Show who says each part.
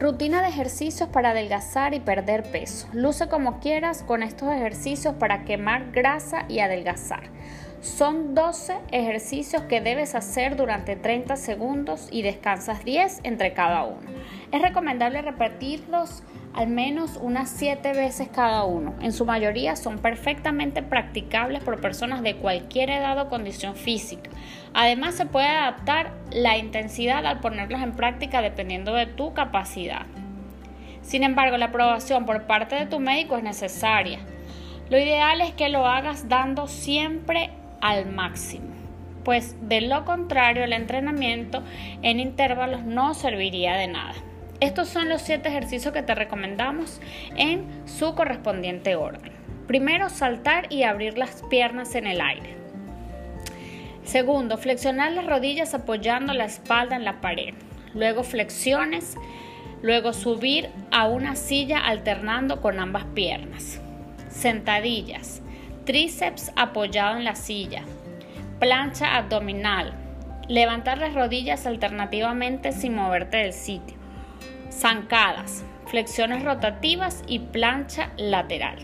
Speaker 1: Rutina de ejercicios para adelgazar y perder peso. Luce como quieras con estos ejercicios para quemar grasa y adelgazar. Son 12 ejercicios que debes hacer durante 30 segundos y descansas 10 entre cada uno. Es recomendable repetirlos al menos unas 7 veces cada uno. En su mayoría son perfectamente practicables por personas de cualquier edad o condición física. Además se puede adaptar la intensidad al ponerlos en práctica dependiendo de tu capacidad. Sin embargo, la aprobación por parte de tu médico es necesaria. Lo ideal es que lo hagas dando siempre al máximo, pues de lo contrario el entrenamiento en intervalos no serviría de nada. Estos son los 7 ejercicios que te recomendamos en su correspondiente orden. Primero, saltar y abrir las piernas en el aire. Segundo, flexionar las rodillas apoyando la espalda en la pared. Luego flexiones. Luego subir a una silla alternando con ambas piernas. Sentadillas tríceps apoyado en la silla, plancha abdominal, levantar las rodillas alternativamente sin moverte del sitio, zancadas, flexiones rotativas y plancha lateral.